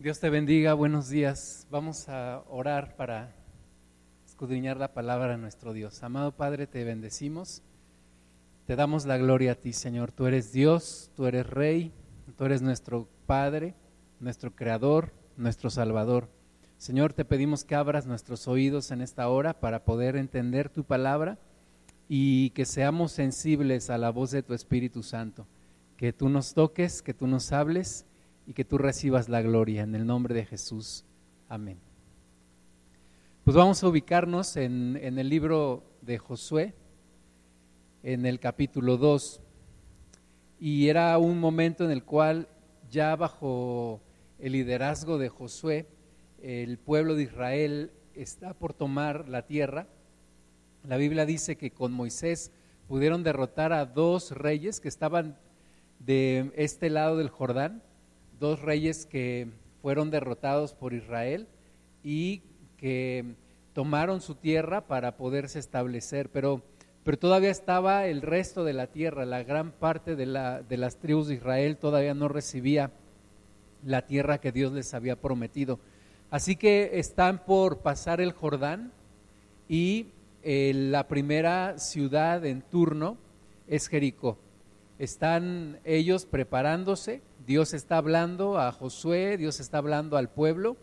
Dios te bendiga, buenos días. Vamos a orar para escudriñar la palabra de nuestro Dios. Amado Padre, te bendecimos. Te damos la gloria a ti, Señor. Tú eres Dios, tú eres Rey, tú eres nuestro Padre, nuestro Creador, nuestro Salvador. Señor, te pedimos que abras nuestros oídos en esta hora para poder entender tu palabra y que seamos sensibles a la voz de tu Espíritu Santo. Que tú nos toques, que tú nos hables y que tú recibas la gloria en el nombre de Jesús. Amén. Pues vamos a ubicarnos en, el libro de Josué, en el capítulo 2. Y era un momento en el cual ya bajo el liderazgo de Josué, el pueblo de Israel está por tomar la tierra. La Biblia dice que con Moisés pudieron derrotar a dos reyes que estaban de este lado del Jordán dos reyes que fueron derrotados por Israel y que tomaron su tierra para poderse establecer, pero, pero todavía estaba el resto de la tierra, la gran parte de, la, de las tribus de Israel todavía no recibía la tierra que Dios les había prometido. Así que están por pasar el Jordán y eh, la primera ciudad en turno es Jericó. Están ellos preparándose Dios está hablando a Josué, Dios está hablando al pueblo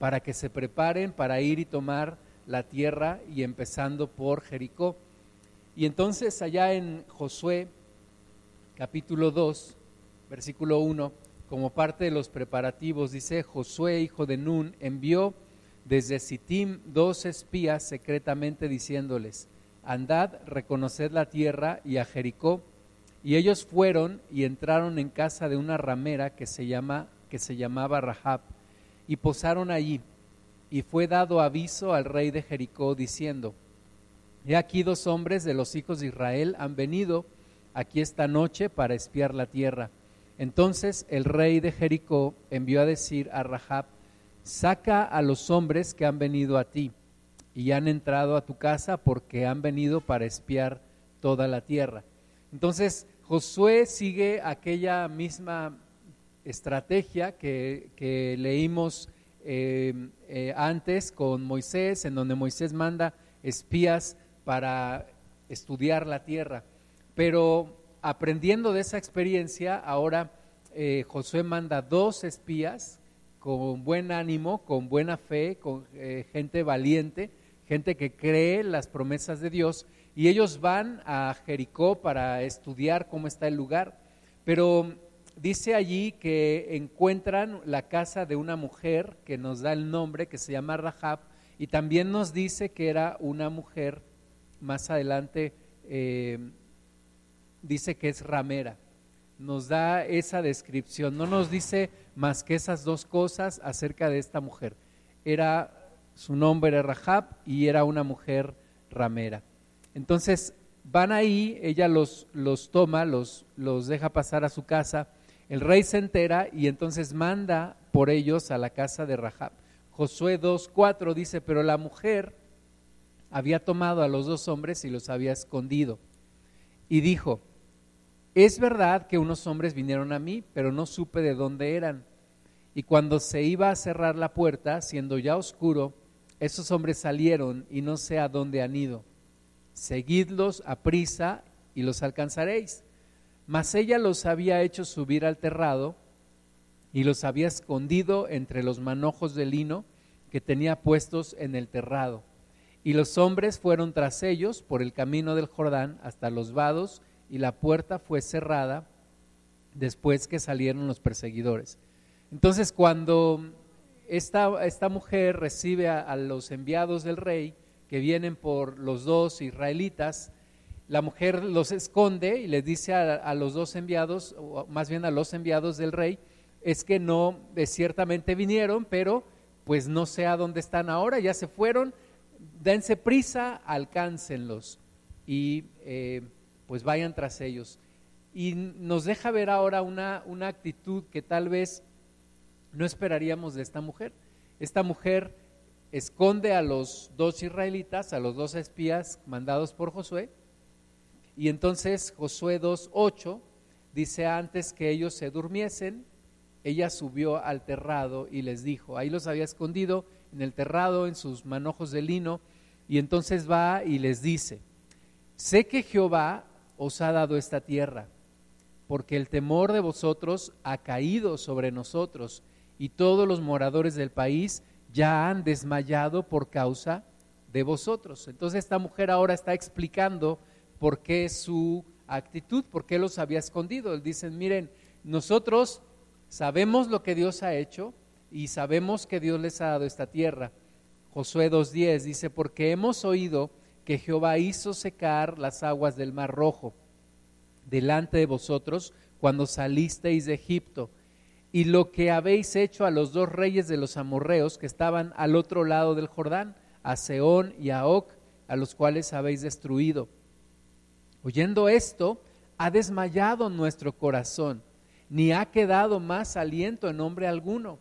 para que se preparen para ir y tomar la tierra y empezando por Jericó. Y entonces allá en Josué capítulo 2, versículo 1, como parte de los preparativos, dice, Josué, hijo de Nun, envió desde Sittim dos espías secretamente diciéndoles, andad, reconoced la tierra y a Jericó y ellos fueron y entraron en casa de una ramera que se, llama, que se llamaba Rahab y posaron allí. Y fue dado aviso al rey de Jericó diciendo, He aquí dos hombres de los hijos de Israel han venido aquí esta noche para espiar la tierra. Entonces el rey de Jericó envió a decir a Rahab, saca a los hombres que han venido a ti y han entrado a tu casa porque han venido para espiar toda la tierra. Entonces, Josué sigue aquella misma estrategia que, leímos eh, eh, antes con Moisés, en donde Moisés manda espías para estudiar la tierra. Pero aprendiendo de esa experiencia, ahora eh, Josué manda dos espías con buen ánimo, con buena fe, con gente valiente, gente que cree las promesas de Dios y ellos van a Jericó para estudiar cómo está el lugar, pero dice allí que encuentran la casa de una mujer que nos da el nombre, que se llama Rahab, y también nos dice que era una mujer, más adelante eh, dice que es ramera, nos da esa descripción, no nos dice más que esas dos cosas acerca de esta mujer. Era, su nombre era Rahab y era una mujer ramera. Entonces van ahí, ella los, los toma, los, los deja pasar a su casa, el rey se entera y entonces manda por ellos a la casa de Rahab. Josué 2.4 dice, pero la mujer había tomado a los dos hombres y los había escondido. Y dijo, es verdad que unos hombres vinieron a mí, pero no supe de dónde eran. Y cuando se iba a cerrar la puerta, siendo ya oscuro, esos hombres salieron y no sé a dónde han ido seguidlos a prisa y los alcanzaréis. Mas ella los había hecho subir al terrado y los había escondido entre los manojos de lino que tenía puestos en el terrado. Y los hombres fueron tras ellos por el camino del Jordán hasta los vados y la puerta fue cerrada después que salieron los perseguidores. Entonces cuando esta, esta mujer recibe a los enviados del rey, que vienen por los dos israelitas, la mujer los esconde y les dice a, los dos enviados, o más bien a los enviados del rey, es que no, ciertamente vinieron, pero pues no sé a dónde están ahora, ya se fueron, dense prisa, alcáncenlos y eh, pues vayan tras ellos. Y nos deja ver ahora una, una actitud que tal vez no esperaríamos de esta mujer. Esta mujer esconde a los dos israelitas, a los dos espías mandados por Josué. Y entonces Josué 2.8 dice antes que ellos se durmiesen, ella subió al terrado y les dijo, ahí los había escondido en el terrado, en sus manojos de lino, y entonces va y les dice, sé que Jehová os ha dado esta tierra, porque el temor de vosotros ha caído sobre nosotros, y todos los moradores del país ya han desmayado por causa de vosotros. Entonces esta mujer ahora está explicando por qué su actitud, por qué los había escondido. Dicen, miren, nosotros sabemos lo que Dios ha hecho y sabemos que Dios les ha dado esta tierra. Josué 2.10 dice, porque hemos oído que Jehová hizo secar las aguas del mar rojo delante de vosotros cuando salisteis de Egipto, y lo que habéis hecho a los dos reyes de los amorreos que estaban al otro lado del Jordán, a Seón y a Oc, a los cuales habéis destruido. Oyendo esto, ha desmayado nuestro corazón, ni ha quedado más aliento en hombre alguno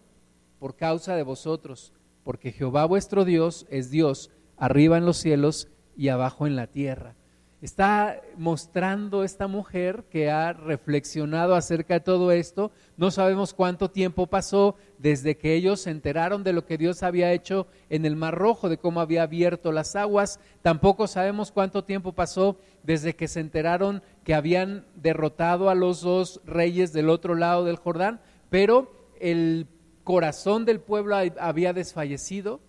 por causa de vosotros, porque Jehová vuestro Dios es Dios arriba en los cielos y abajo en la tierra. Está mostrando esta mujer que ha reflexionado acerca de todo esto. No sabemos cuánto tiempo pasó desde que ellos se enteraron de lo que Dios había hecho en el Mar Rojo, de cómo había abierto las aguas. Tampoco sabemos cuánto tiempo pasó desde que se enteraron que habían derrotado a los dos reyes del otro lado del Jordán. Pero el corazón del pueblo había desfallecido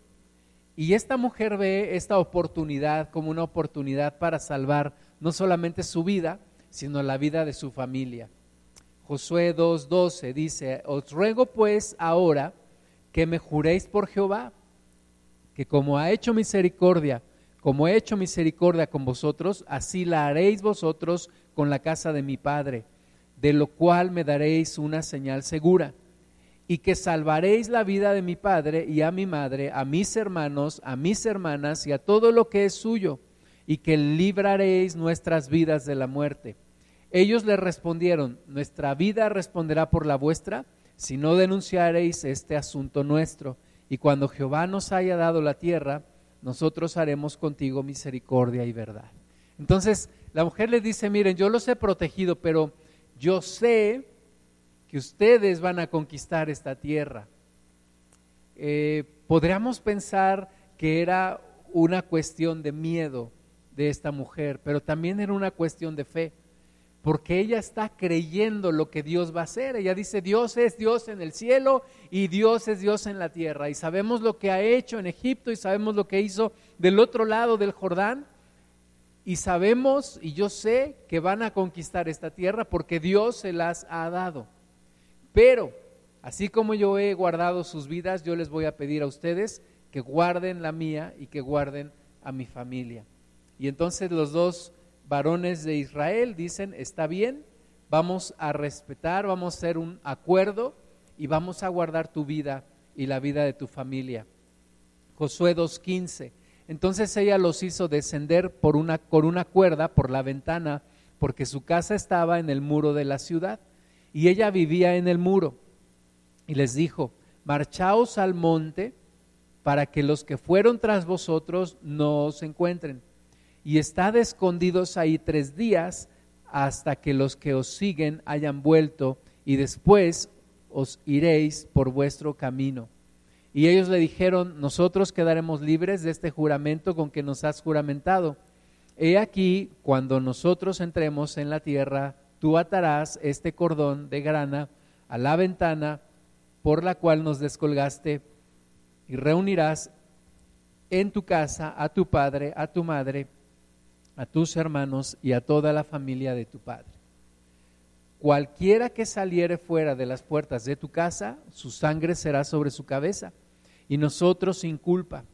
y esta mujer ve esta oportunidad como una oportunidad para salvar no solamente su vida, sino la vida de su familia. Josué 2.12 dice, os ruego pues ahora que me juréis por Jehová, que como ha hecho misericordia, como he hecho misericordia con vosotros, así la haréis vosotros con la casa de mi Padre, de lo cual me daréis una señal segura y que salvaréis la vida de mi padre y a mi madre, a mis hermanos, a mis hermanas y a todo lo que es suyo, y que libraréis nuestras vidas de la muerte. Ellos le respondieron, nuestra vida responderá por la vuestra, si no denunciaréis este asunto nuestro. Y cuando Jehová nos haya dado la tierra, nosotros haremos contigo misericordia y verdad. Entonces la mujer le dice, miren, yo los he protegido, pero yo sé que ustedes van a conquistar esta tierra. Eh, podríamos pensar que era una cuestión de miedo de esta mujer, pero también era una cuestión de fe, porque ella está creyendo lo que Dios va a hacer. Ella dice, Dios es Dios en el cielo y Dios es Dios en la tierra. Y sabemos lo que ha hecho en Egipto y sabemos lo que hizo del otro lado del Jordán. Y sabemos, y yo sé, que van a conquistar esta tierra porque Dios se las ha dado. Pero, así como yo he guardado sus vidas, yo les voy a pedir a ustedes que guarden la mía y que guarden a mi familia. Y entonces los dos varones de Israel dicen, está bien, vamos a respetar, vamos a hacer un acuerdo y vamos a guardar tu vida y la vida de tu familia. Josué 2.15. Entonces ella los hizo descender por una, con una cuerda por la ventana, porque su casa estaba en el muro de la ciudad y ella vivía en el muro. Y les dijo, marchaos al monte para que los que fueron tras vosotros no os encuentren. Y estad escondidos ahí tres días hasta que los que os siguen hayan vuelto y después os iréis por vuestro camino. Y ellos le dijeron, nosotros quedaremos libres de este juramento con que nos has juramentado. He aquí, cuando nosotros entremos en la tierra tú atarás este cordón de grana a la ventana por la cual nos descolgaste y reunirás en tu casa a tu padre, a tu madre, a tus hermanos y a toda la familia de tu padre. Cualquiera que saliere fuera de las puertas de tu casa, su sangre será sobre su cabeza, y nosotros sin culpa.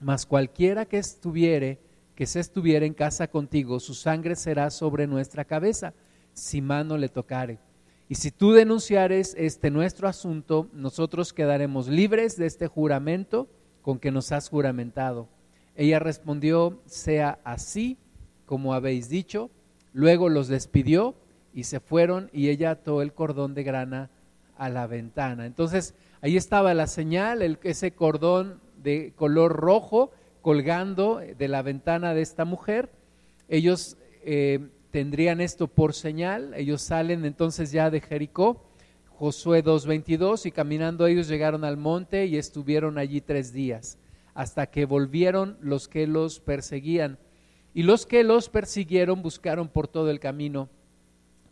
Mas cualquiera que estuviere, que se estuviera en casa contigo, su sangre será sobre nuestra cabeza si mano le tocare. Y si tú denunciares este nuestro asunto, nosotros quedaremos libres de este juramento con que nos has juramentado. Ella respondió, sea así como habéis dicho. Luego los despidió y se fueron y ella ató el cordón de grana a la ventana. Entonces ahí estaba la señal, el, ese cordón de color rojo colgando de la ventana de esta mujer. Ellos eh, tendrían esto por señal. Ellos salen entonces ya de Jericó. Josué 2.22, y caminando ellos llegaron al monte y estuvieron allí tres días, hasta que volvieron los que los perseguían. Y los que los persiguieron buscaron por todo el camino,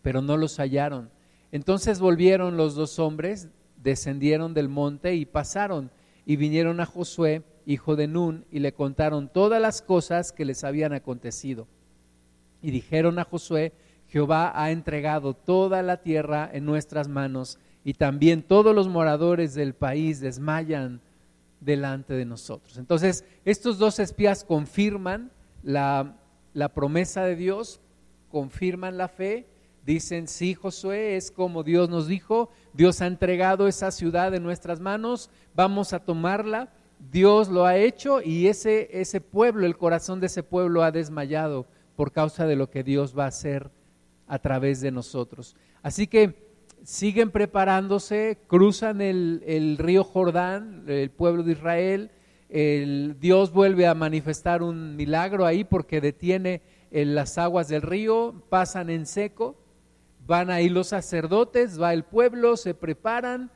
pero no los hallaron. Entonces volvieron los dos hombres, descendieron del monte y pasaron, y vinieron a Josué, hijo de Nun, y le contaron todas las cosas que les habían acontecido. Y dijeron a Josué, Jehová ha entregado toda la tierra en nuestras manos y también todos los moradores del país desmayan delante de nosotros. Entonces, estos dos espías confirman la, la promesa de Dios, confirman la fe, dicen, sí, Josué, es como Dios nos dijo, Dios ha entregado esa ciudad en nuestras manos, vamos a tomarla, Dios lo ha hecho y ese, ese pueblo, el corazón de ese pueblo ha desmayado por causa de lo que Dios va a hacer a través de nosotros. Así que siguen preparándose, cruzan el, río Jordán, el pueblo de Israel, el, Dios vuelve a manifestar un milagro ahí porque detiene las aguas del río, pasan en seco, van ahí los sacerdotes, va el pueblo, se preparan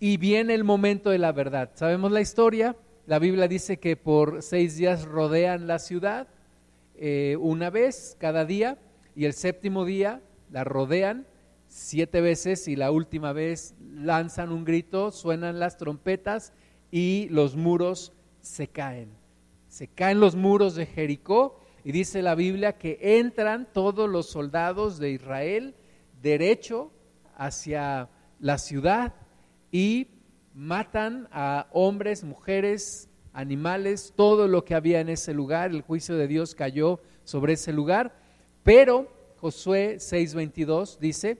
y viene el momento de la verdad. Sabemos la historia, la Biblia dice que por seis días rodean la ciudad, eh, una vez cada día, y el séptimo día la rodean siete veces y la última vez lanzan un grito, suenan las trompetas y los muros se caen. Se caen los muros de Jericó y dice la Biblia que entran todos los soldados de Israel derecho hacia la ciudad y matan a hombres, mujeres, animales, todo lo que había en ese lugar. El juicio de Dios cayó sobre ese lugar pero Josué 6:22 dice,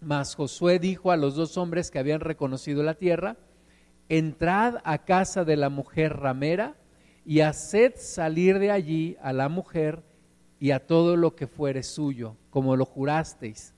mas Josué dijo a los dos hombres que habían reconocido la tierra, entrad a casa de la mujer ramera y haced salir de allí a la mujer y a todo lo que fuere suyo, como lo jurasteis.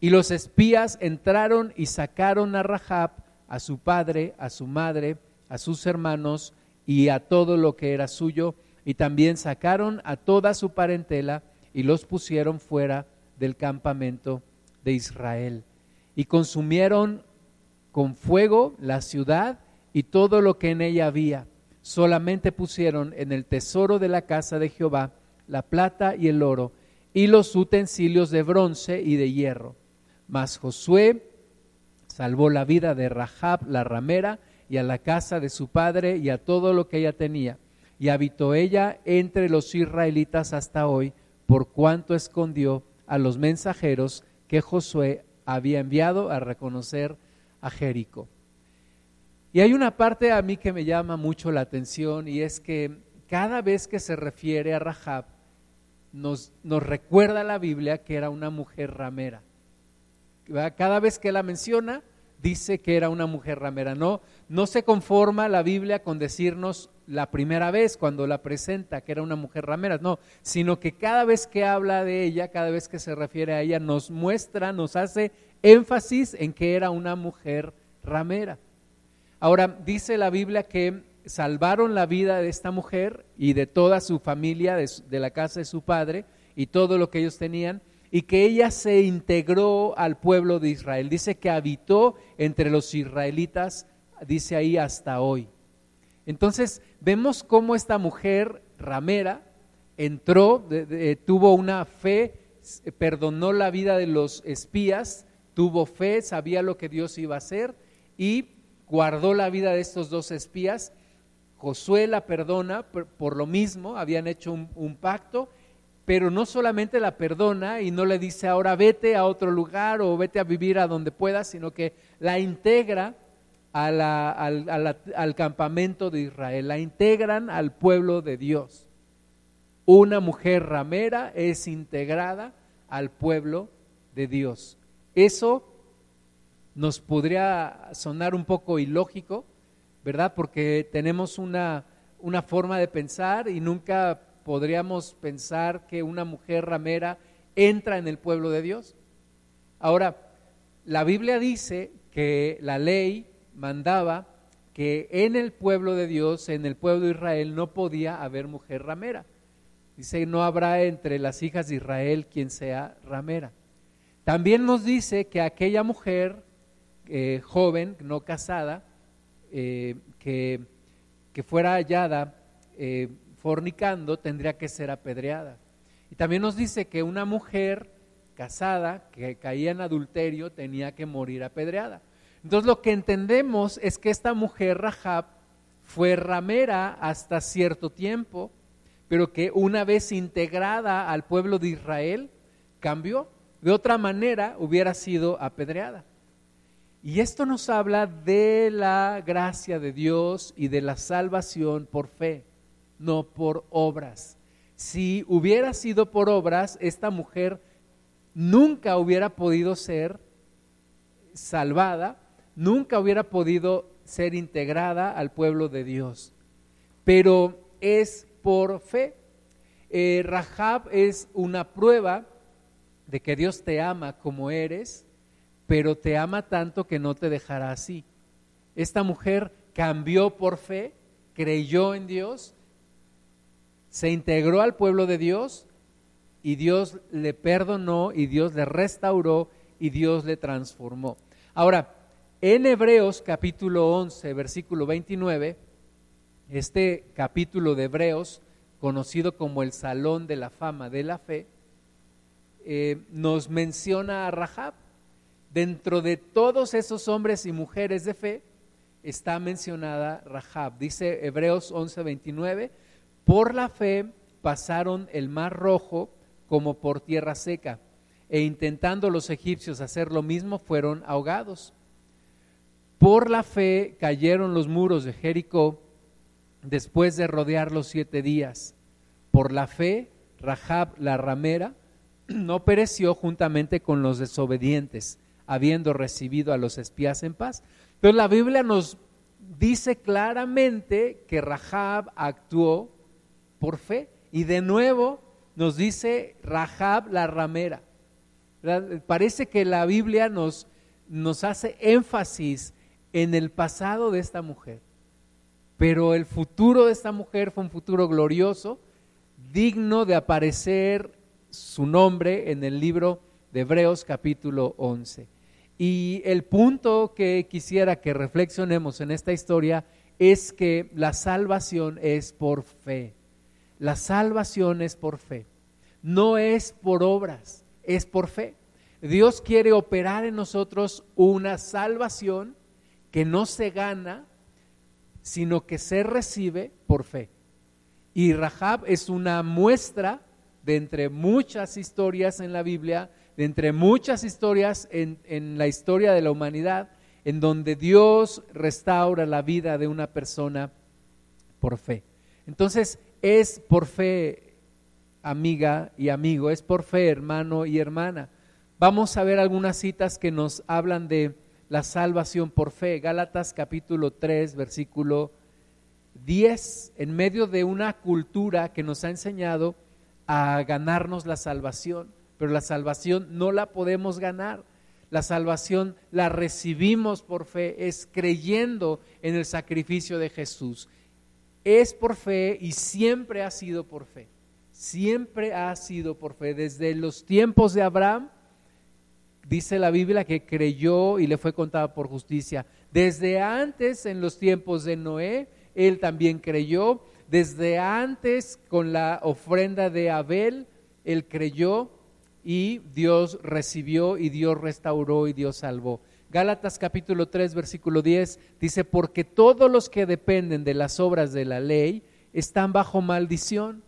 Y los espías entraron y sacaron a Rahab, a su padre, a su madre, a sus hermanos y a todo lo que era suyo, y también sacaron a toda su parentela, y los pusieron fuera del campamento de Israel. Y consumieron con fuego la ciudad y todo lo que en ella había. Solamente pusieron en el tesoro de la casa de Jehová la plata y el oro y los utensilios de bronce y de hierro. Mas Josué salvó la vida de Rahab la ramera y a la casa de su padre y a todo lo que ella tenía. Y habitó ella entre los israelitas hasta hoy por cuanto escondió a los mensajeros que Josué había enviado a reconocer a Jericó. Y hay una parte a mí que me llama mucho la atención y es que cada vez que se refiere a Rahab, nos, nos recuerda la Biblia que era una mujer ramera. Cada vez que la menciona, dice que era una mujer ramera. No, no se conforma la Biblia con decirnos la primera vez cuando la presenta que era una mujer ramera, no, sino que cada vez que habla de ella, cada vez que se refiere a ella, nos muestra, nos hace énfasis en que era una mujer ramera. Ahora, dice la Biblia que salvaron la vida de esta mujer y de toda su familia, de, de la casa de su padre y todo lo que ellos tenían, y que ella se integró al pueblo de Israel. Dice que habitó entre los israelitas, dice ahí hasta hoy. Entonces vemos cómo esta mujer ramera entró, tuvo una fe, perdonó la vida de los espías, tuvo fe, sabía lo que Dios iba a hacer y guardó la vida de estos dos espías. Josué la perdona por, lo mismo, habían hecho un, pacto, pero no solamente la perdona y no le dice ahora vete a otro lugar o vete a vivir a donde puedas, sino que la integra al, campamento de Israel, la integran al pueblo de Dios. Una mujer ramera es integrada al pueblo de Dios. Eso nos podría sonar un poco ilógico, ¿verdad? Porque tenemos una, una forma de pensar y nunca podríamos pensar que una mujer ramera entra en el pueblo de Dios. Ahora, la Biblia dice que la ley mandaba que en el pueblo de Dios, en el pueblo de Israel, no podía haber mujer ramera. Dice, no habrá entre las hijas de Israel quien sea ramera. También nos dice que aquella mujer eh, joven, no casada, eh, que, fuera hallada eh, fornicando, tendría que ser apedreada. Y también nos dice que una mujer casada que caía en adulterio tenía que morir apedreada. Entonces lo que entendemos es que esta mujer Rahab fue ramera hasta cierto tiempo, pero que una vez integrada al pueblo de Israel, cambió. De otra manera hubiera sido apedreada. Y esto nos habla de la gracia de Dios y de la salvación por fe, no por obras. Si hubiera sido por obras, esta mujer nunca hubiera podido ser salvada, nunca hubiera podido ser integrada al pueblo de Dios. Pero es por fe. Eh, Rahab es una prueba de que Dios te ama como eres, pero te ama tanto que no te dejará así. Esta mujer cambió por fe, creyó en Dios, se integró al pueblo de Dios y Dios le perdonó y Dios le restauró y Dios le transformó. Ahora, en Hebreos capítulo 11, versículo 29, este capítulo de Hebreos, conocido como el Salón de la Fama de la Fe, eh, nos menciona a Rahab. Dentro de todos esos hombres y mujeres de fe está mencionada Rahab. Dice Hebreos 11, 29, por la fe pasaron el mar rojo como por tierra seca, e intentando los egipcios hacer lo mismo, fueron ahogados. Por la fe cayeron los muros de Jericó después de rodearlos siete días. Por la fe, Rahab la ramera no pereció juntamente con los desobedientes, habiendo recibido a los espías en paz. Entonces la Biblia nos dice claramente que Rahab actuó por fe. Y de nuevo nos dice Rahab la ramera. Parece que la Biblia nos, nos hace énfasis en el pasado de esta mujer. Pero el futuro de esta mujer fue un futuro glorioso, digno de aparecer su nombre en el libro de Hebreos capítulo 11. Y el punto que quisiera que reflexionemos en esta historia es que la salvación es por fe. La salvación es por fe. No es por obras, es por fe. Dios quiere operar en nosotros una salvación que no se gana, sino que se recibe por fe. Y Rahab es una muestra de entre muchas historias en la Biblia, de entre muchas historias en, en la historia de la humanidad, en donde Dios restaura la vida de una persona por fe. Entonces, es por fe, amiga y amigo, es por fe, hermano y hermana. Vamos a ver algunas citas que nos hablan de la salvación por fe. Gálatas capítulo 3, versículo 10, en medio de una cultura que nos ha enseñado a ganarnos la salvación, pero la salvación no la podemos ganar. La salvación la recibimos por fe, es creyendo en el sacrificio de Jesús es por fe y siempre ha sido por fe. Siempre ha sido por fe. Desde los tiempos de Abraham, dice la Biblia que creyó y le fue contada por justicia. Desde antes, en los tiempos de Noé, él también creyó. Desde antes, con la ofrenda de Abel, él creyó y Dios recibió y Dios restauró y Dios salvó. Gálatas capítulo 3, versículo 10 dice, porque todos los que dependen de las obras de la ley están bajo maldición.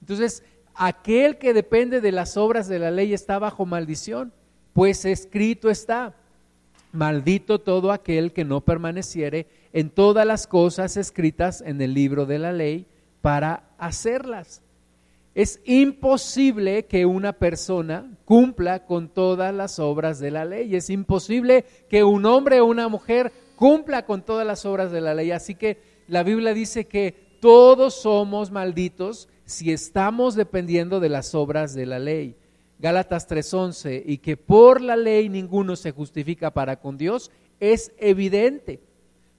Entonces, aquel que depende de las obras de la ley está bajo maldición, pues escrito está, maldito todo aquel que no permaneciere en todas las cosas escritas en el libro de la ley para hacerlas. Es imposible que una persona cumpla con todas las obras de la ley. Es imposible que un hombre o una mujer cumpla con todas las obras de la ley. Así que la Biblia dice que todos somos malditos si estamos dependiendo de las obras de la ley. Gálatas 3:11, y que por la ley ninguno se justifica para con Dios, es evidente,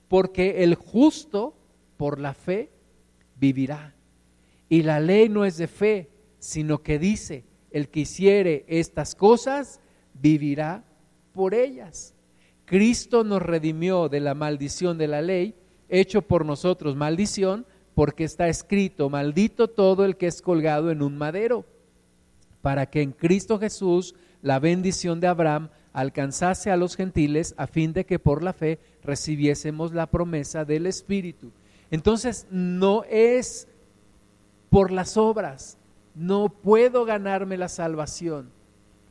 porque el justo por la fe vivirá. Y la ley no es de fe, sino que dice, el que hiciere estas cosas, vivirá por ellas. Cristo nos redimió de la maldición de la ley, hecho por nosotros maldición, porque está escrito, maldito todo el que es colgado en un madero, para que en Cristo Jesús la bendición de Abraham alcanzase a los gentiles a fin de que por la fe recibiésemos la promesa del Espíritu. Entonces no es por las obras, no puedo ganarme la salvación,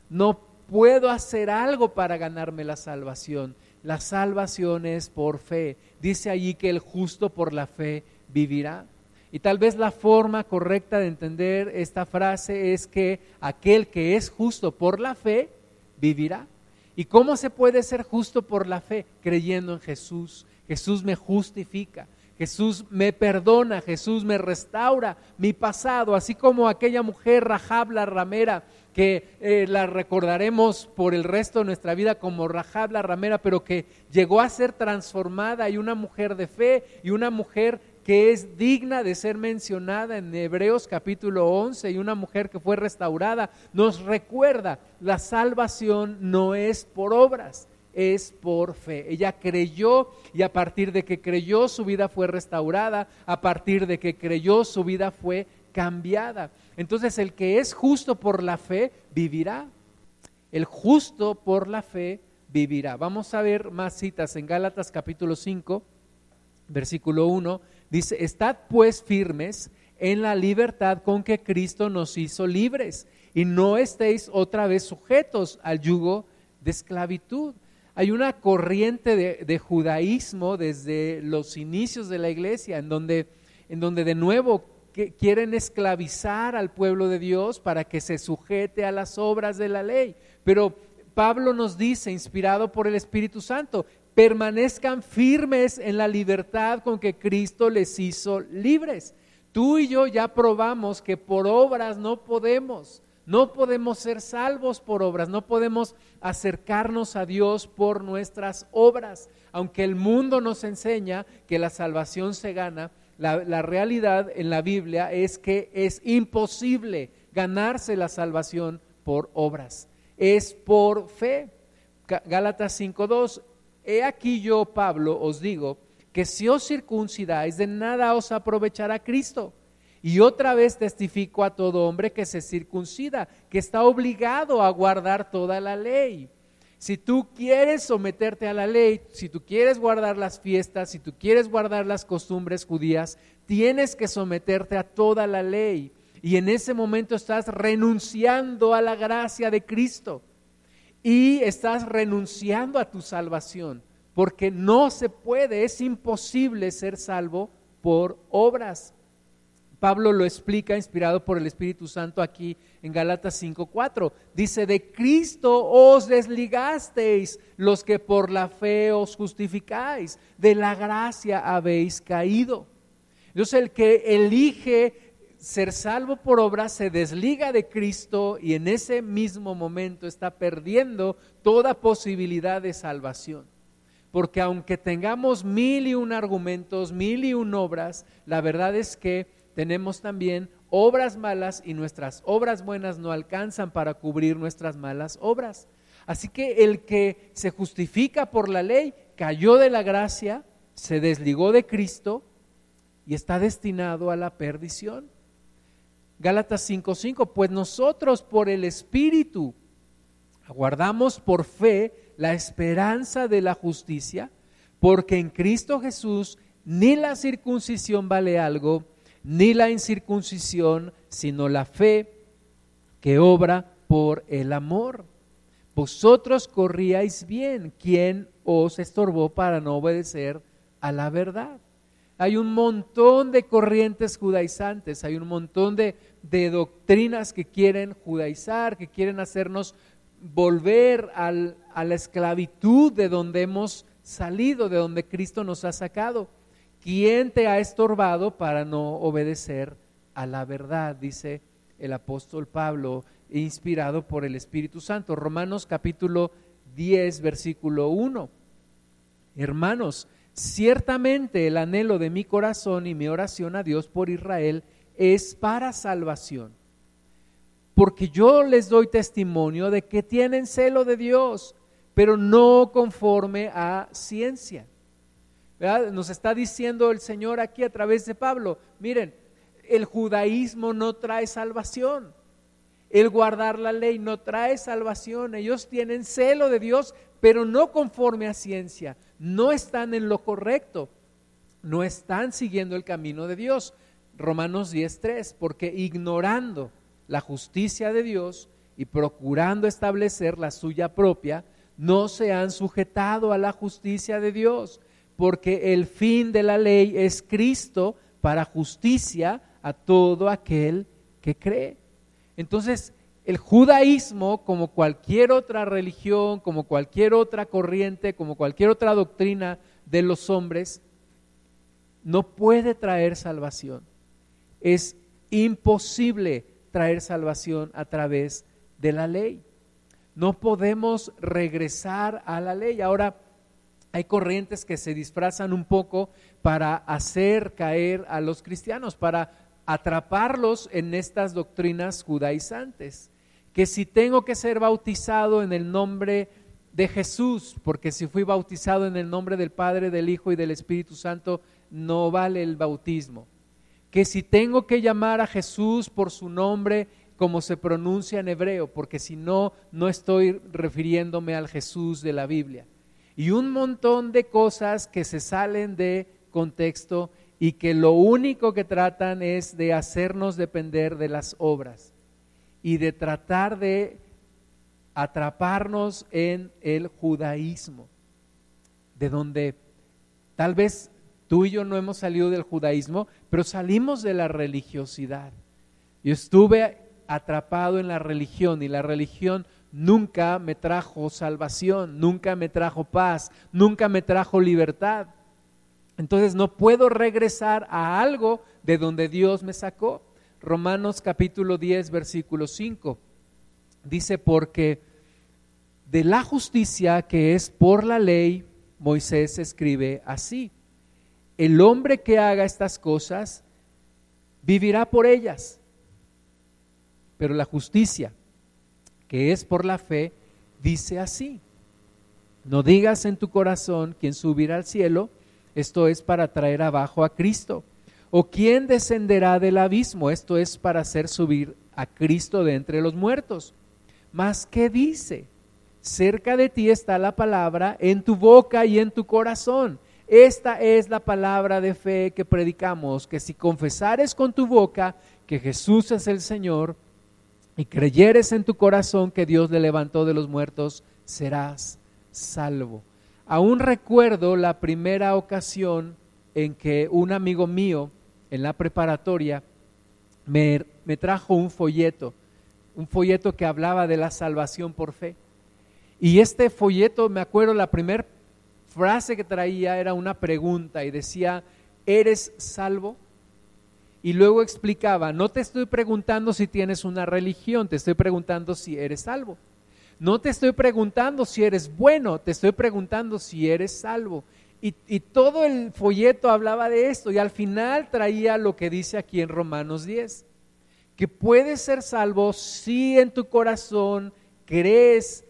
no puedo hacer algo para ganarme la salvación. La salvación es por fe. Dice allí que el justo por la fe vivirá. Y tal vez la forma correcta de entender esta frase es que aquel que es justo por la fe vivirá. ¿Y cómo se puede ser justo por la fe? Creyendo en Jesús. Jesús me justifica. Jesús me perdona, Jesús me restaura mi pasado, así como aquella mujer Rahab la ramera, que eh, la recordaremos por el resto de nuestra vida como Rahab la ramera, pero que llegó a ser transformada y una mujer de fe y una mujer que es digna de ser mencionada en Hebreos capítulo 11 y una mujer que fue restaurada, nos recuerda, la salvación no es por obras, es por fe. Ella creyó y a partir de que creyó su vida fue restaurada, a partir de que creyó su vida fue cambiada. Entonces el que es justo por la fe vivirá. El justo por la fe vivirá. Vamos a ver más citas en Gálatas capítulo 5, versículo 1 Dice, estad pues firmes en la libertad con que Cristo nos hizo libres y no estéis otra vez sujetos al yugo de esclavitud. Hay una corriente de, judaísmo desde los inicios de la iglesia en donde, en donde de nuevo quieren esclavizar al pueblo de Dios para que se sujete a las obras de la ley. Pero Pablo nos dice, inspirado por el Espíritu Santo, permanezcan firmes en la libertad con que Cristo les hizo libres. Tú y yo ya probamos que por obras no podemos, no podemos ser salvos por obras, no podemos acercarnos a Dios por nuestras obras. Aunque el mundo nos enseña que la salvación se gana, la, realidad en la Biblia es que es imposible ganarse la salvación por obras, es por fe. Gálatas 5.2, He aquí yo, Pablo, os digo que si os circuncidáis, de nada os aprovechará Cristo. Y otra vez testifico a todo hombre que se circuncida, que está obligado a guardar toda la ley. Si tú quieres someterte a la ley, si tú quieres guardar las fiestas, si tú quieres guardar las costumbres judías, tienes que someterte a toda la ley. Y en ese momento estás renunciando a la gracia de Cristo y estás renunciando a tu salvación, porque no se puede, es imposible ser salvo por obras. Pablo lo explica inspirado por el Espíritu Santo aquí en Galatas 5:4. Dice, de Cristo os desligasteis los que por la fe os justificáis, de la gracia habéis caído. Entonces el que elige ser salvo por obra se desliga de Cristo y en ese mismo momento está perdiendo toda posibilidad de salvación. Porque aunque tengamos mil y un argumentos, mil y un obras, la verdad es que tenemos también obras malas y nuestras obras buenas no alcanzan para cubrir nuestras malas obras. Así que el que se justifica por la ley cayó de la gracia, se desligó de Cristo y está destinado a la perdición. Gálatas 5:5, pues nosotros por el Espíritu aguardamos por fe la esperanza de la justicia, porque en Cristo Jesús ni la circuncisión vale algo, ni la incircuncisión, sino la fe que obra por el amor. Vosotros corríais bien, ¿quién os estorbó para no obedecer a la verdad? Hay un montón de corrientes judaizantes, hay un montón de, doctrinas que quieren judaizar, que quieren hacernos volver al, a la esclavitud de donde hemos salido, de donde Cristo nos ha sacado. ¿Quién te ha estorbado para no obedecer a la verdad? Dice el apóstol Pablo, inspirado por el Espíritu Santo. Romanos capítulo 10, versículo 1. Hermanos, Ciertamente el anhelo de mi corazón y mi oración a Dios por Israel es para salvación. Porque yo les doy testimonio de que tienen celo de Dios, pero no conforme a ciencia. Nos está diciendo el Señor aquí a través de Pablo, miren, el judaísmo no trae salvación. El guardar la ley no trae salvación. Ellos tienen celo de Dios, pero no conforme a ciencia. No están en lo correcto. No están siguiendo el camino de Dios. Romanos 10.3, porque ignorando la justicia de Dios y procurando establecer la suya propia, no se han sujetado a la justicia de Dios, porque el fin de la ley es Cristo para justicia a todo aquel que cree. Entonces, el judaísmo, como cualquier otra religión, como cualquier otra corriente, como cualquier otra doctrina de los hombres, no puede traer salvación. Es imposible traer salvación a través de la ley. No podemos regresar a la ley. Ahora, hay corrientes que se disfrazan un poco para hacer caer a los cristianos, para atraparlos en estas doctrinas judaizantes. Que si tengo que ser bautizado en el nombre de Jesús, porque si fui bautizado en el nombre del Padre, del Hijo y del Espíritu Santo, no vale el bautismo. Que si tengo que llamar a Jesús por su nombre, como se pronuncia en hebreo, porque si no, no estoy refiriéndome al Jesús de la Biblia. Y un montón de cosas que se salen de contexto y que lo único que tratan es de hacernos depender de las obras y de tratar de atraparnos en el judaísmo, de donde tal vez tú y yo no hemos salido del judaísmo, pero salimos de la religiosidad. Yo estuve atrapado en la religión y la religión nunca me trajo salvación, nunca me trajo paz, nunca me trajo libertad. Entonces no puedo regresar a algo de donde Dios me sacó. Romanos capítulo 10, versículo 5. Dice, porque de la justicia que es por la ley, Moisés escribe así, el hombre que haga estas cosas vivirá por ellas. Pero la justicia, que es por la fe, dice así, no digas en tu corazón quién subirá al cielo, esto es para traer abajo a Cristo, o quién descenderá del abismo, esto es para hacer subir a Cristo de entre los muertos. Mas, ¿qué dice? Cerca de ti está la palabra, en tu boca y en tu corazón. Esta es la palabra de fe que predicamos, que si confesares con tu boca que Jesús es el Señor y creyeres en tu corazón que Dios le levantó de los muertos, serás salvo. Aún recuerdo la primera ocasión en que un amigo mío en la preparatoria me, me, trajo un folleto, un folleto que hablaba de la salvación por fe. Y este folleto, me acuerdo, la primera frase que traía era una pregunta y decía, ¿eres salvo? Y luego explicaba, no te estoy preguntando si tienes una religión, te estoy preguntando si eres salvo. No te estoy preguntando si eres bueno, te estoy preguntando si eres salvo. Y, todo el folleto hablaba de esto y al final traía lo que dice aquí en Romanos 10, que puedes ser salvo si en tu corazón crees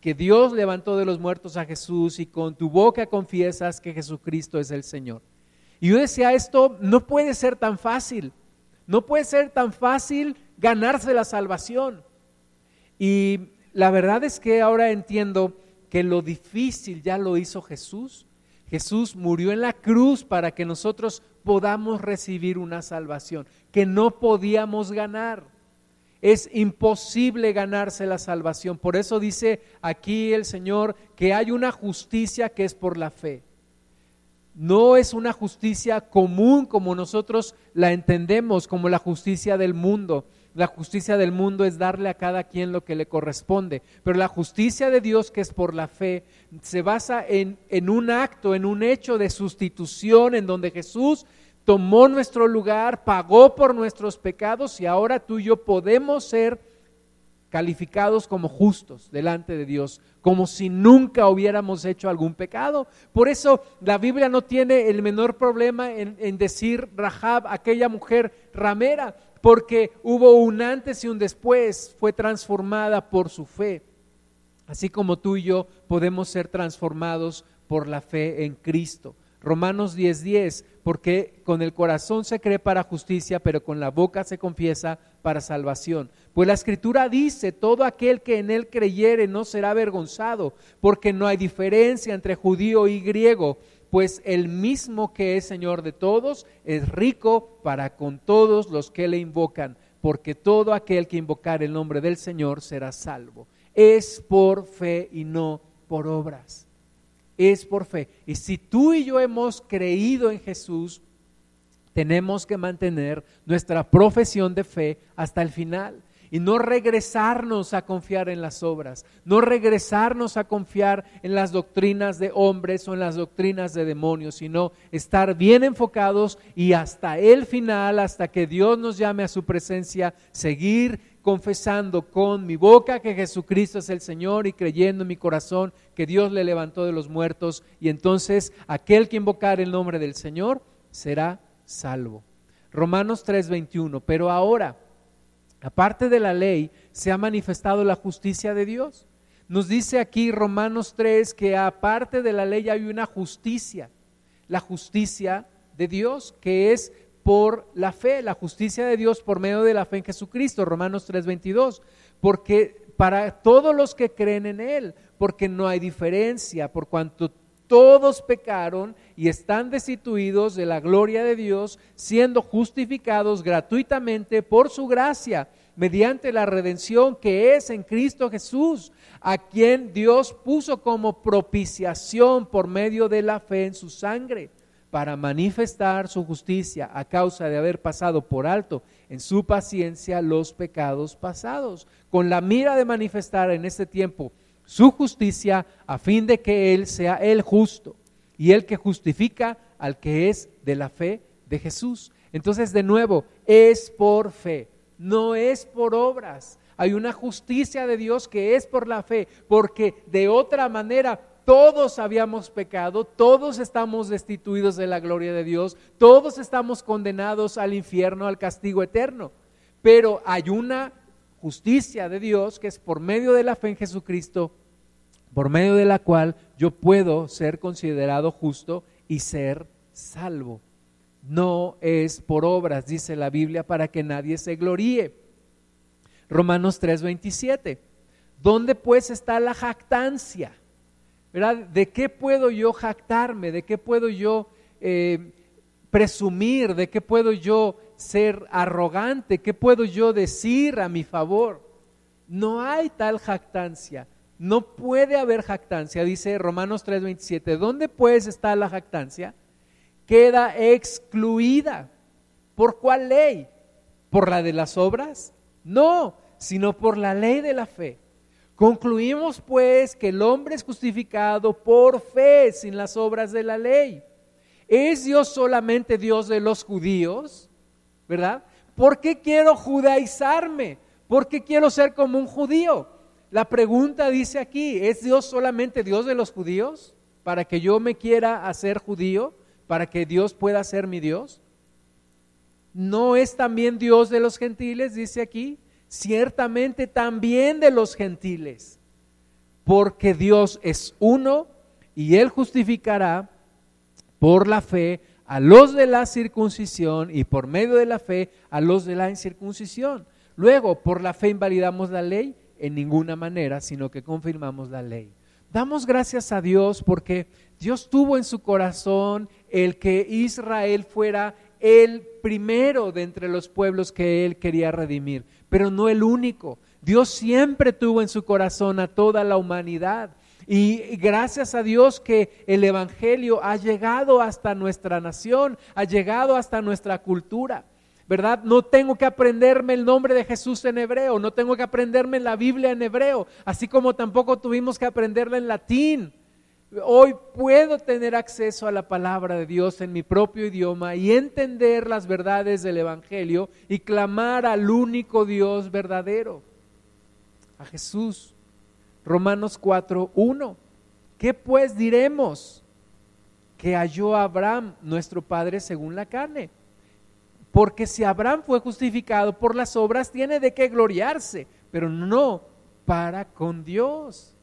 que Dios levantó de los muertos a Jesús y con tu boca confiesas que Jesucristo es el Señor. Y yo decía, esto no puede ser tan fácil, no puede ser tan fácil ganarse la salvación. Y la verdad es que ahora entiendo que lo difícil ya lo hizo Jesús. Jesús murió en la cruz para que nosotros podamos recibir una salvación que no podíamos ganar. Es imposible ganarse la salvación. Por eso dice aquí el Señor que hay una justicia que es por la fe no es una justicia común como nosotros la entendemos, como la justicia del mundo. La justicia del mundo es darle a cada quien lo que le corresponde, pero la justicia de Dios, que es por la fe, se basa en, en un acto, en un hecho de sustitución, en donde Jesús tomó nuestro lugar, pagó por nuestros pecados y ahora tú y yo podemos ser calificados como justos delante de Dios, como si nunca hubiéramos hecho algún pecado. Por eso la Biblia no tiene el menor problema en, decir Rahab, aquella mujer ramera, porque hubo un antes y un después, fue transformada por su fe. así como tú y yo podemos ser transformados por la fe en Cristo. Romanos 10:10, porque con el corazón se cree para justicia, pero con la boca se confiesa para salvación. Pues la escritura dice, todo aquel que en él creyere no será avergonzado, porque no hay diferencia entre judío y griego, pues el mismo que es Señor de todos es rico para con todos los que le invocan, porque todo aquel que invocar el nombre del Señor será salvo. Es por fe y no por obras es por fe. Y si tú y yo hemos creído en Jesús, tenemos que mantener nuestra profesión de fe hasta el final y no regresarnos a confiar en las obras, no regresarnos a confiar en las doctrinas de hombres o en las doctrinas de demonios, sino estar bien enfocados y hasta el final, hasta que Dios nos llame a su presencia, seguir confesando con mi boca que Jesucristo es el Señor y creyendo en mi corazón que Dios le levantó de los muertos y entonces aquel que invocar el nombre del Señor será salvo. Romanos 3:21, pero ahora, aparte de la ley, se ha manifestado la justicia de Dios. Nos dice aquí Romanos 3 que aparte de la ley hay una justicia, la justicia de Dios, que es por la fe, la justicia de Dios por medio de la fe en Jesucristo, Romanos 3:22, porque para todos los que creen en Él, porque no hay diferencia, por cuanto todos pecaron y están destituidos de la gloria de Dios, siendo justificados gratuitamente por su gracia, mediante la redención que es en Cristo Jesús, a quien Dios puso como propiciación por medio de la fe en su sangre para manifestar su justicia a causa de haber pasado por alto en su paciencia los pecados pasados, con la mira de manifestar en este tiempo su justicia a fin de que Él sea el justo y el que justifica al que es de la fe de Jesús. Entonces, de nuevo, es por fe, no es por obras. Hay una justicia de Dios que es por la fe, porque de otra manera todos habíamos pecado, todos estamos destituidos de la gloria de Dios, todos estamos condenados al infierno, al castigo eterno. Pero hay una justicia de Dios que es por medio de la fe en Jesucristo, por medio de la cual yo puedo ser considerado justo y ser salvo. No es por obras, dice la Biblia, para que nadie se gloríe. Romanos 3:27. ¿Dónde pues está la jactancia? ¿De qué puedo yo jactarme? ¿De qué puedo yo eh, presumir? ¿De qué puedo yo ser arrogante? ¿Qué puedo yo decir a mi favor? No hay tal jactancia. No puede haber jactancia, dice Romanos 3:27. ¿Dónde pues está la jactancia? Queda excluida. ¿Por cuál ley? ¿Por la de las obras? No, sino por la ley de la fe. Concluimos pues que el hombre es justificado por fe sin las obras de la ley. ¿Es Dios solamente Dios de los judíos? ¿Verdad? ¿Por qué quiero judaizarme? ¿Por qué quiero ser como un judío? La pregunta dice aquí, ¿es Dios solamente Dios de los judíos? Para que yo me quiera hacer judío, para que Dios pueda ser mi Dios. ¿No es también Dios de los gentiles? Dice aquí ciertamente también de los gentiles, porque Dios es uno y Él justificará por la fe a los de la circuncisión y por medio de la fe a los de la incircuncisión. Luego, por la fe invalidamos la ley en ninguna manera, sino que confirmamos la ley. Damos gracias a Dios porque Dios tuvo en su corazón el que Israel fuera el primero de entre los pueblos que Él quería redimir pero no el único. Dios siempre tuvo en su corazón a toda la humanidad. Y gracias a Dios que el Evangelio ha llegado hasta nuestra nación, ha llegado hasta nuestra cultura. ¿Verdad? No tengo que aprenderme el nombre de Jesús en hebreo, no tengo que aprenderme la Biblia en hebreo, así como tampoco tuvimos que aprenderla en latín. Hoy puedo tener acceso a la palabra de Dios en mi propio idioma y entender las verdades del Evangelio y clamar al único Dios verdadero, a Jesús. Romanos 4, 1. ¿Qué pues diremos? Que halló Abraham, nuestro padre, según la carne. Porque si Abraham fue justificado por las obras, tiene de qué gloriarse, pero no para con Dios.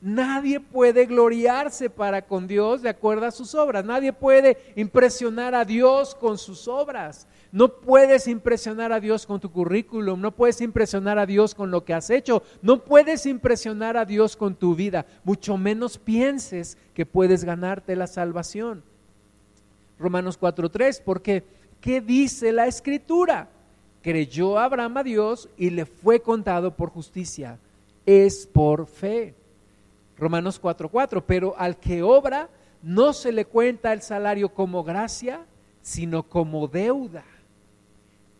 Nadie puede gloriarse para con Dios de acuerdo a sus obras. Nadie puede impresionar a Dios con sus obras. No puedes impresionar a Dios con tu currículum, no puedes impresionar a Dios con lo que has hecho, no puedes impresionar a Dios con tu vida, mucho menos pienses que puedes ganarte la salvación. Romanos 4:3, porque ¿qué dice la escritura? Creyó Abraham a Dios y le fue contado por justicia. Es por fe. Romanos 4:4, pero al que obra no se le cuenta el salario como gracia, sino como deuda.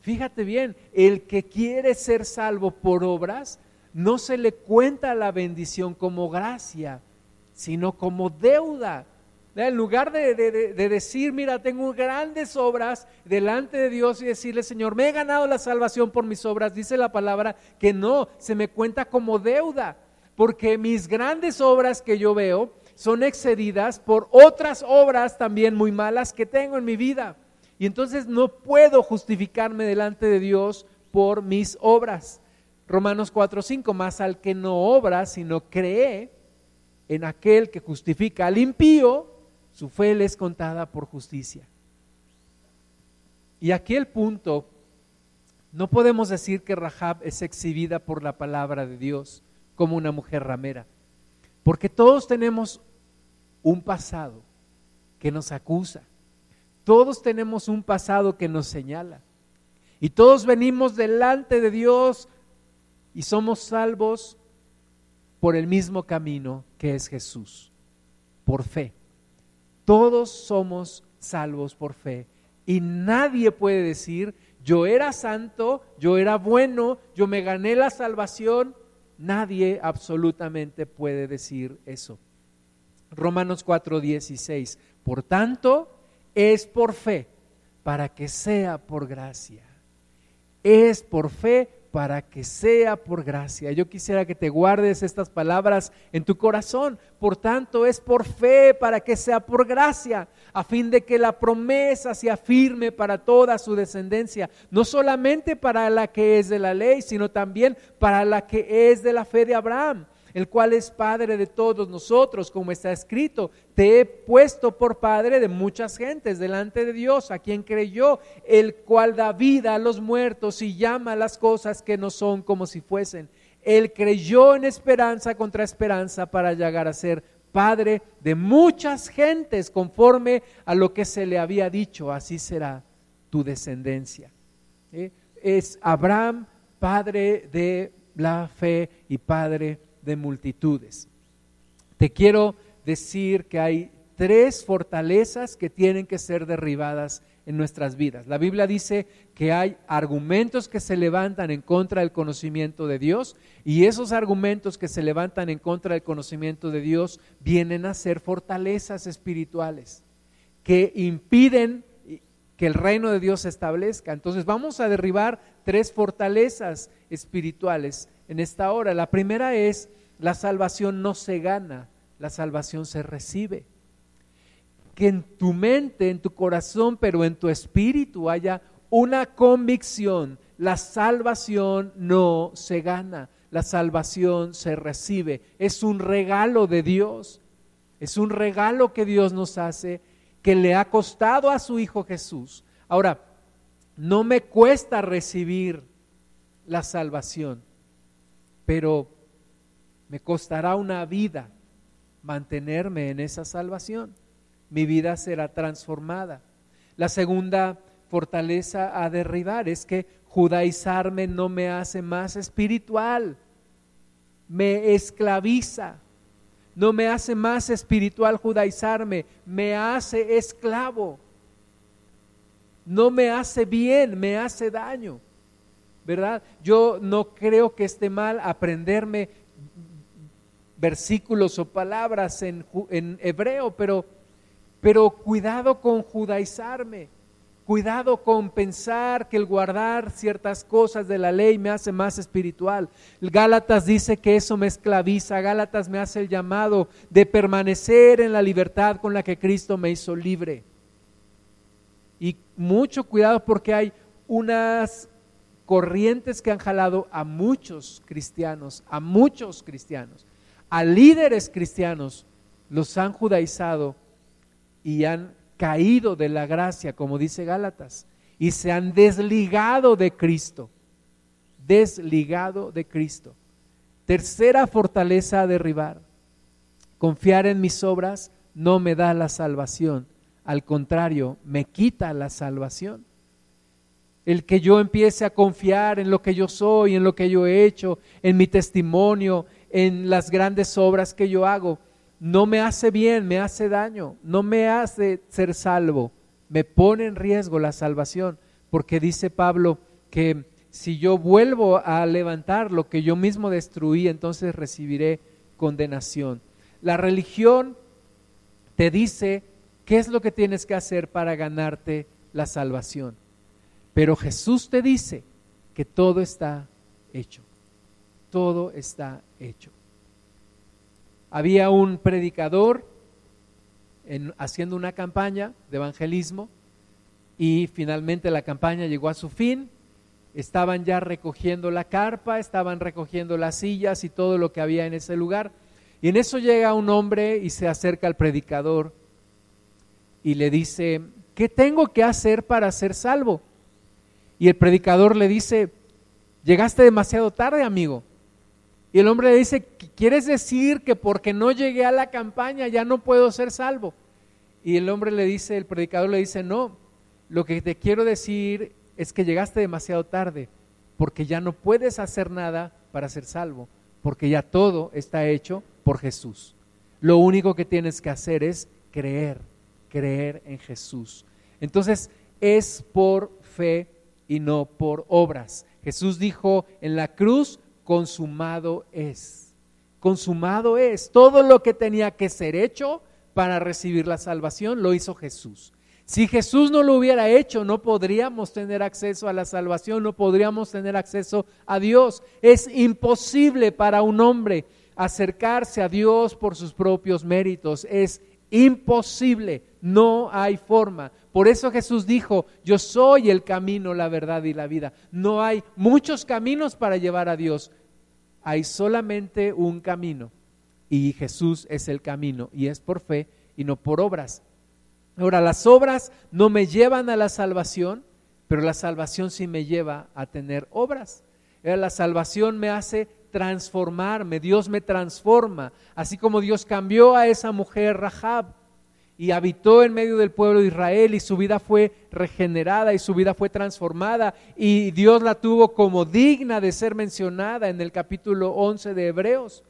Fíjate bien, el que quiere ser salvo por obras, no se le cuenta la bendición como gracia, sino como deuda. En lugar de, decir, mira, tengo grandes obras delante de Dios y decirle, Señor, me he ganado la salvación por mis obras, dice la palabra que no, se me cuenta como deuda porque mis grandes obras que yo veo son excedidas por otras obras también muy malas que tengo en mi vida. Y entonces no puedo justificarme delante de Dios por mis obras. Romanos 4:5, más al que no obra, sino cree en aquel que justifica al impío, su fe le es contada por justicia. Y aquí el punto, no podemos decir que Rahab es exhibida por la palabra de Dios como una mujer ramera. Porque todos tenemos un pasado que nos acusa. Todos tenemos un pasado que nos señala. Y todos venimos delante de Dios y somos salvos por el mismo camino que es Jesús, por fe. Todos somos salvos por fe. Y nadie puede decir, yo era santo, yo era bueno, yo me gané la salvación Nadie absolutamente puede decir eso. Romanos 4:16. Por tanto, es por fe, para que sea por gracia. Es por fe para que sea por gracia. Yo quisiera que te guardes estas palabras en tu corazón. Por tanto, es por fe para que sea por gracia, a fin de que la promesa sea firme para toda su descendencia, no solamente para la que es de la ley, sino también para la que es de la fe de Abraham el cual es Padre de todos nosotros, como está escrito, te he puesto por Padre de muchas gentes delante de Dios, a quien creyó, el cual da vida a los muertos y llama las cosas que no son como si fuesen. Él creyó en esperanza contra esperanza para llegar a ser Padre de muchas gentes, conforme a lo que se le había dicho, así será tu descendencia. Es Abraham, Padre de la fe y Padre de multitudes. Te quiero decir que hay tres fortalezas que tienen que ser derribadas en nuestras vidas. La Biblia dice que hay argumentos que se levantan en contra del conocimiento de Dios y esos argumentos que se levantan en contra del conocimiento de Dios vienen a ser fortalezas espirituales que impiden que el reino de Dios se establezca. Entonces vamos a derribar tres fortalezas espirituales en esta hora. La primera es, la salvación no se gana, la salvación se recibe. Que en tu mente, en tu corazón, pero en tu espíritu haya una convicción. La salvación no se gana, la salvación se recibe. Es un regalo de Dios. Es un regalo que Dios nos hace, que le ha costado a su Hijo Jesús. Ahora, no me cuesta recibir la salvación pero me costará una vida mantenerme en esa salvación. Mi vida será transformada. La segunda fortaleza a derribar es que judaizarme no me hace más espiritual, me esclaviza. No me hace más espiritual judaizarme, me hace esclavo. No me hace bien, me hace daño. ¿Verdad? Yo no creo que esté mal aprenderme versículos o palabras en, hebreo, pero, pero cuidado con judaizarme. Cuidado con pensar que el guardar ciertas cosas de la ley me hace más espiritual. Gálatas dice que eso me esclaviza. Gálatas me hace el llamado de permanecer en la libertad con la que Cristo me hizo libre. Y mucho cuidado porque hay unas corrientes que han jalado a muchos cristianos, a muchos cristianos, a líderes cristianos, los han judaizado y han caído de la gracia, como dice Gálatas, y se han desligado de Cristo, desligado de Cristo. Tercera fortaleza a derribar, confiar en mis obras no me da la salvación, al contrario, me quita la salvación. El que yo empiece a confiar en lo que yo soy, en lo que yo he hecho, en mi testimonio, en las grandes obras que yo hago, no me hace bien, me hace daño, no me hace ser salvo, me pone en riesgo la salvación, porque dice Pablo que si yo vuelvo a levantar lo que yo mismo destruí, entonces recibiré condenación. La religión te dice qué es lo que tienes que hacer para ganarte la salvación, pero Jesús te dice que todo está hecho, todo está hecho había un predicador haciendo una campaña de evangelismo y finalmente la campaña llegó a su fin. Estaban ya recogiendo la carpa, estaban recogiendo las sillas y todo lo que había en ese lugar. Y en eso llega un hombre y se acerca al predicador y le dice, ¿qué tengo que hacer para ser salvo? Y el predicador le dice, llegaste demasiado tarde, amigo. Y el hombre le dice, ¿quieres decir que porque no llegué a la campaña ya no puedo ser salvo? Y el hombre le dice, el predicador le dice, no, lo que te quiero decir es que llegaste demasiado tarde, porque ya no puedes hacer nada para ser salvo, porque ya todo está hecho por Jesús. Lo único que tienes que hacer es creer, creer en Jesús. Entonces es por fe y no por obras. Jesús dijo en la cruz, consumado es. Consumado es. Todo lo que tenía que ser hecho para recibir la salvación lo hizo Jesús. Si Jesús no lo hubiera hecho, no podríamos tener acceso a la salvación, no podríamos tener acceso a Dios. Es imposible para un hombre acercarse a Dios por sus propios méritos. Es imposible, no hay forma. Por eso Jesús dijo, yo soy el camino, la verdad y la vida. No hay muchos caminos para llevar a Dios. Hay solamente un camino y Jesús es el camino y es por fe y no por obras. Ahora, las obras no me llevan a la salvación, pero la salvación sí me lleva a tener obras. La salvación me hace transformarme, Dios me transforma, así como Dios cambió a esa mujer Rahab y habitó en medio del pueblo de Israel y su vida fue regenerada y su vida fue transformada y Dios la tuvo como digna de ser mencionada en el capítulo 11 de Hebreos.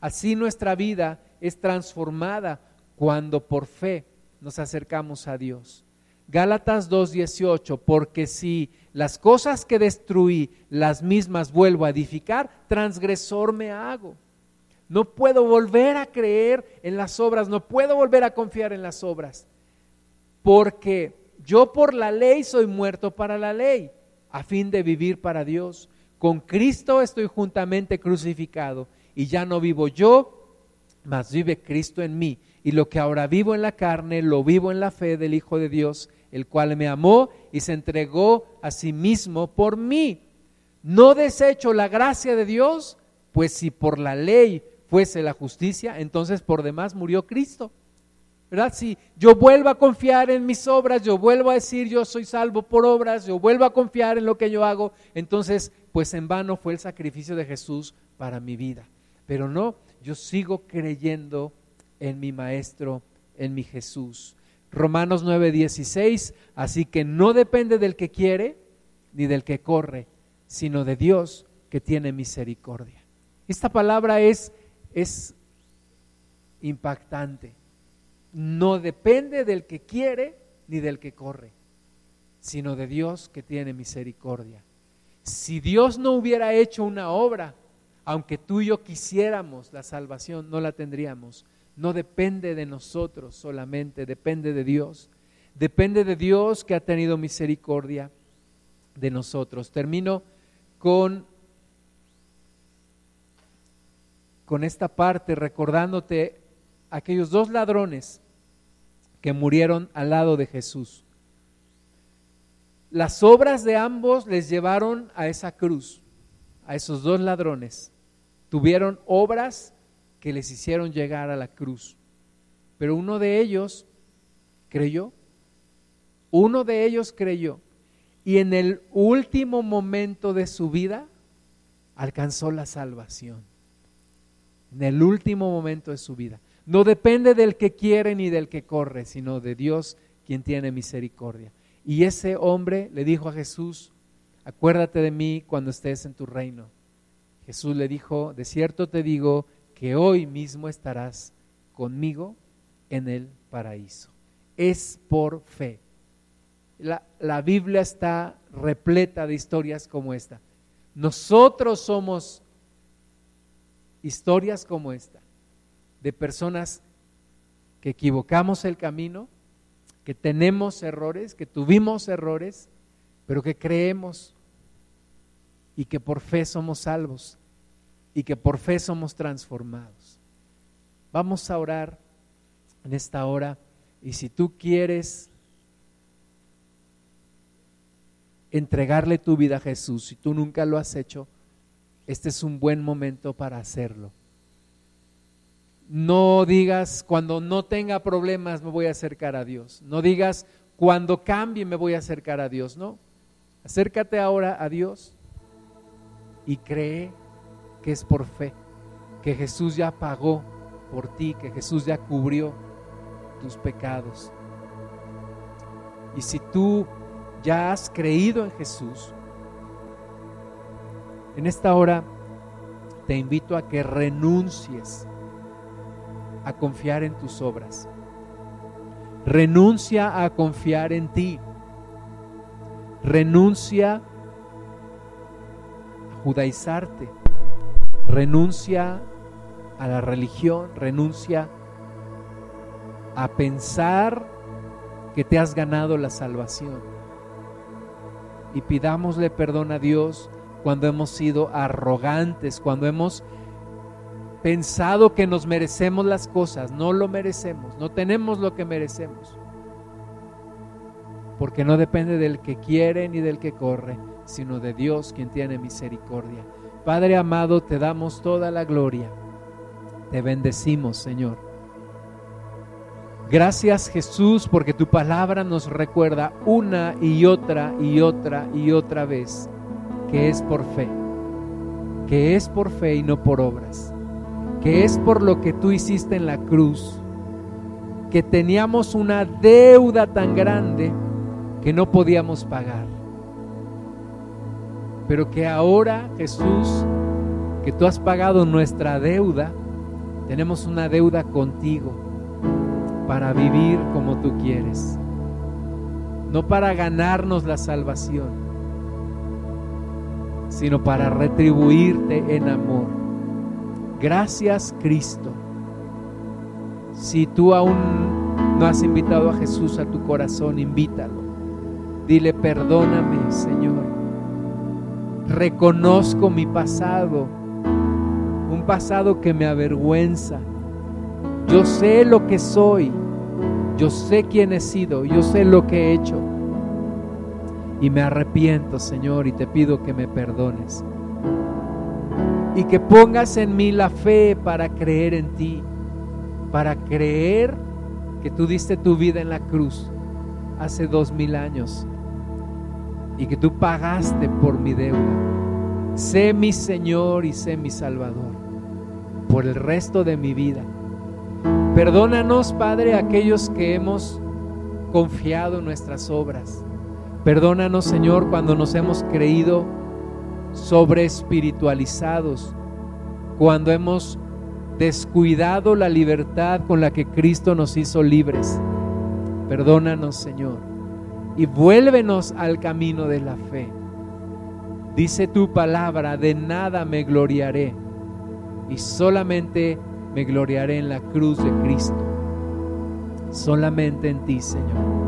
Así nuestra vida es transformada cuando por fe nos acercamos a Dios. Gálatas 2:18, porque si las cosas que destruí, las mismas vuelvo a edificar, transgresor me hago. No puedo volver a creer en las obras, no puedo volver a confiar en las obras, porque yo por la ley soy muerto para la ley, a fin de vivir para Dios. Con Cristo estoy juntamente crucificado y ya no vivo yo, mas vive Cristo en mí. Y lo que ahora vivo en la carne, lo vivo en la fe del Hijo de Dios, el cual me amó y se entregó a sí mismo por mí. No desecho la gracia de Dios, pues si por la ley fuese la justicia, entonces por demás murió Cristo. ¿Verdad? Si yo vuelvo a confiar en mis obras, yo vuelvo a decir yo soy salvo por obras, yo vuelvo a confiar en lo que yo hago, entonces pues en vano fue el sacrificio de Jesús para mi vida. Pero no, yo sigo creyendo en mi Maestro, en mi Jesús. Romanos 9:16, así que no depende del que quiere ni del que corre, sino de Dios que tiene misericordia. Esta palabra es es impactante. No depende del que quiere ni del que corre, sino de Dios que tiene misericordia. Si Dios no hubiera hecho una obra, aunque tú y yo quisiéramos la salvación, no la tendríamos. No depende de nosotros solamente, depende de Dios. Depende de Dios que ha tenido misericordia de nosotros. Termino con con esta parte recordándote aquellos dos ladrones que murieron al lado de Jesús. Las obras de ambos les llevaron a esa cruz, a esos dos ladrones. Tuvieron obras que les hicieron llegar a la cruz. Pero uno de ellos creyó. Uno de ellos creyó. Y en el último momento de su vida alcanzó la salvación. En el último momento de su vida. No depende del que quiere ni del que corre, sino de Dios quien tiene misericordia. Y ese hombre le dijo a Jesús, acuérdate de mí cuando estés en tu reino. Jesús le dijo, de cierto te digo que hoy mismo estarás conmigo en el paraíso. Es por fe. La, la, Biblia está repleta de historias como esta. Nosotros somos historias como esta, de personas que equivocamos el camino, que tenemos errores, que tuvimos errores, pero que creemos y que por fe somos salvos y que por fe somos transformados. Vamos a orar en esta hora y si tú quieres entregarle tu vida a Jesús, si tú nunca lo has hecho, este es un buen momento para hacerlo. No digas cuando no tenga problemas me voy a acercar a Dios. No digas cuando cambie me voy a acercar a Dios. No. Acércate ahora a Dios y cree que es por fe, que Jesús ya pagó por ti, que Jesús ya cubrió tus pecados. Y si tú ya has creído en Jesús, en esta hora te invito a que renuncies a confiar en tus obras. Renuncia a confiar en ti. Renuncia a judaizarte. Renuncia a la religión. Renuncia a pensar que te has ganado la salvación. Y pidámosle perdón a Dios cuando hemos sido arrogantes, cuando hemos pensado que nos merecemos las cosas, no lo merecemos, no tenemos lo que merecemos. Porque no depende del que quiere ni del que corre, sino de Dios quien tiene misericordia. Padre amado, te damos toda la gloria. Te bendecimos, Señor. Gracias Jesús porque tu palabra nos recuerda una y otra y otra y otra vez que es por fe, que es por fe y no por obras que es por lo que tú hiciste en la cruz, que teníamos una deuda tan grande que no podíamos pagar. Pero que ahora, Jesús, que tú has pagado nuestra deuda, tenemos una deuda contigo para vivir como tú quieres, no para ganarnos la salvación, sino para retribuirte en amor Gracias Cristo. Si tú aún no has invitado a Jesús a tu corazón, invítalo. Dile, perdóname Señor. Reconozco mi pasado, un pasado que me avergüenza. Yo sé lo que soy, yo sé quién he sido, yo sé lo que he hecho. Y me arrepiento, Señor, y te pido que me perdones y que pongas en mí la fe para creer en ti, para creer que tú diste tu vida en la cruz hace dos mil años y que tú pagaste por mi deuda. Sé mi Señor y sé mi Salvador por el resto de mi vida. Perdónanos, Padre, aquellos que hemos confiado en nuestras obras. Perdónanos, Señor, cuando nos hemos creído sobre espiritualizados, cuando hemos descuidado la libertad con la que Cristo nos hizo libres. Perdónanos, Señor, y vuélvenos al camino de la fe. Dice tu palabra, de nada me gloriaré, y solamente me gloriaré en la cruz de Cristo. Solamente en ti, Señor,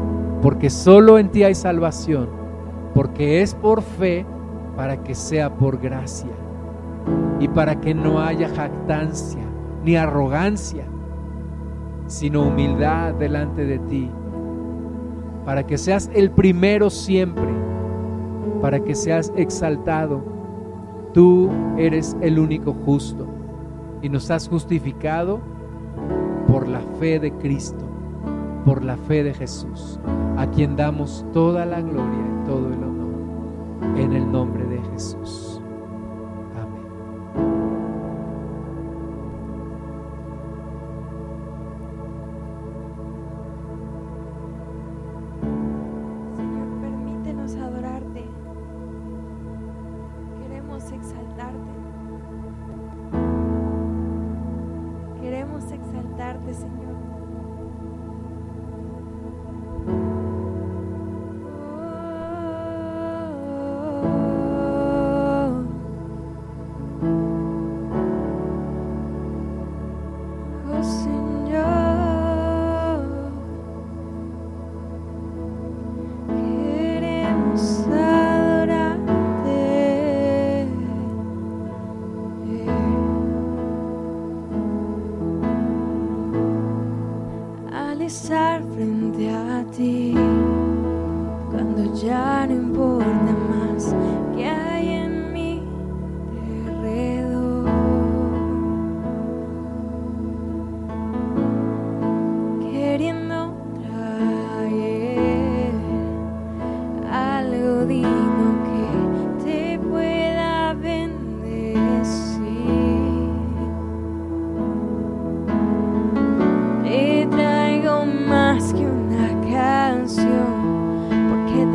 porque solo en ti hay salvación, porque es por fe para que sea por gracia y para que no haya jactancia ni arrogancia, sino humildad delante de ti, para que seas el primero siempre, para que seas exaltado. Tú eres el único justo, y nos has justificado por la fe de Cristo, por la fe de Jesús, a quien damos toda la gloria y todo el honor en el nombre de Jesús.